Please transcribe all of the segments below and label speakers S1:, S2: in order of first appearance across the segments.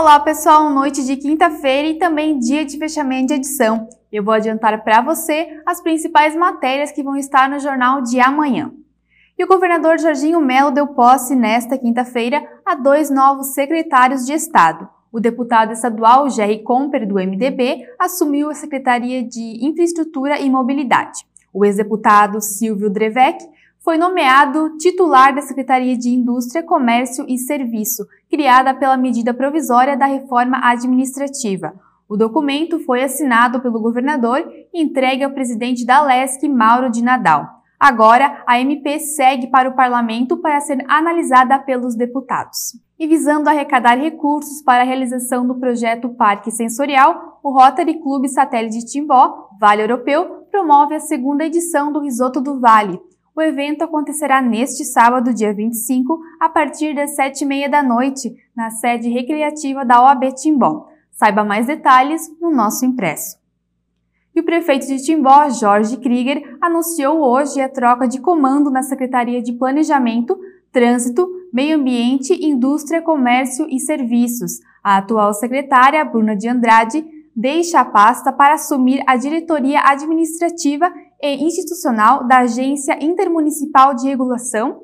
S1: Olá pessoal, noite de quinta-feira e também dia de fechamento de edição. Eu vou adiantar para você as principais matérias que vão estar no jornal de amanhã. E o governador Jorginho Melo deu posse nesta quinta-feira a dois novos secretários de Estado. O deputado estadual Jerry Comper, do MDB, assumiu a Secretaria de Infraestrutura e Mobilidade. O ex-deputado Silvio Drevec foi nomeado titular da Secretaria de Indústria, Comércio e Serviço, criada pela medida provisória da reforma administrativa. O documento foi assinado pelo governador e entregue ao presidente da LESC, Mauro de Nadal. Agora, a MP segue para o parlamento para ser analisada pelos deputados. E visando arrecadar recursos para a realização do projeto Parque Sensorial, o Rotary Clube Satélite Timbó, Vale Europeu, promove a segunda edição do Risoto do Vale. O evento acontecerá neste sábado, dia 25, a partir das 7h30 da noite, na sede recreativa da OAB Timbó. Saiba mais detalhes no nosso impresso. E o prefeito de Timbó, Jorge Krieger, anunciou hoje a troca de comando na Secretaria de Planejamento, Trânsito, Meio Ambiente, Indústria, Comércio e Serviços. A atual secretária, Bruna de Andrade, deixa a pasta para assumir a diretoria administrativa e institucional da Agência Intermunicipal de Regulação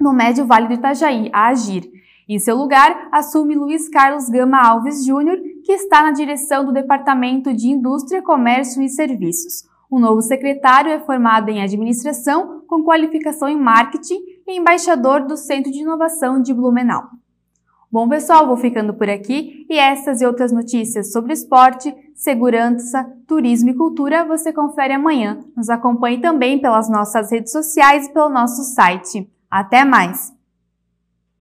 S1: no Médio Vale do Itajaí, a AGIR. Em seu lugar, assume Luiz Carlos Gama Alves Júnior, que está na direção do Departamento de Indústria, Comércio e Serviços. O novo secretário é formado em administração, com qualificação em marketing e embaixador do Centro de Inovação de Blumenau. Bom, pessoal, vou ficando por aqui e essas e outras notícias sobre esporte, segurança, turismo e cultura você confere amanhã. Nos acompanhe também pelas nossas redes sociais e pelo nosso site. Até mais!